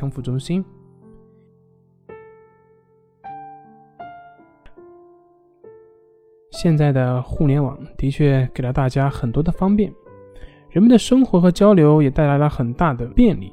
康复中心。现在的互联网的确给了大家很多的方便，人们的生活和交流也带来了很大的便利。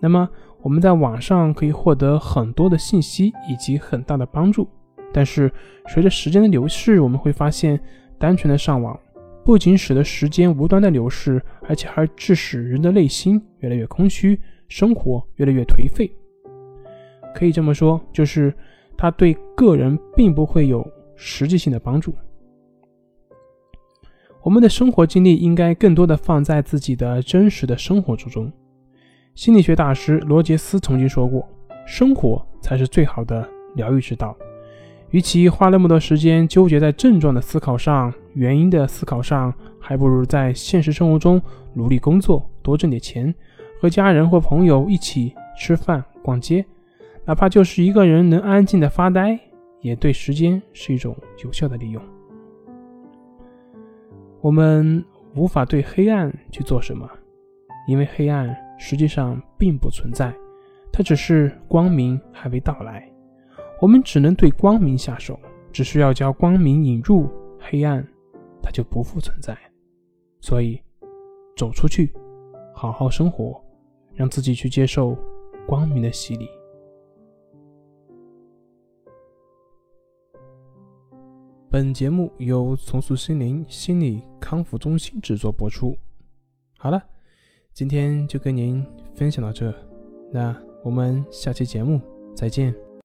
那么，我们在网上可以获得很多的信息以及很大的帮助。但是，随着时间的流逝，我们会发现，单纯的上网不仅使得时间无端的流逝，而且还致使人的内心越来越空虚。生活越来越颓废，可以这么说，就是它对个人并不会有实际性的帮助。我们的生活经历应该更多的放在自己的真实的生活之中。心理学大师罗杰斯曾经说过：“生活才是最好的疗愈之道。”与其花那么多时间纠结在症状的思考上、原因的思考上，还不如在现实生活中努力工作，多挣点钱。和家人或朋友一起吃饭、逛街，哪怕就是一个人能安静的发呆，也对时间是一种有效的利用。我们无法对黑暗去做什么，因为黑暗实际上并不存在，它只是光明还未到来。我们只能对光明下手，只需要将光明引入黑暗，它就不复存在。所以，走出去，好好生活。让自己去接受光明的洗礼。本节目由重塑心灵心理康复中心制作播出。好了，今天就跟您分享到这，那我们下期节目再见。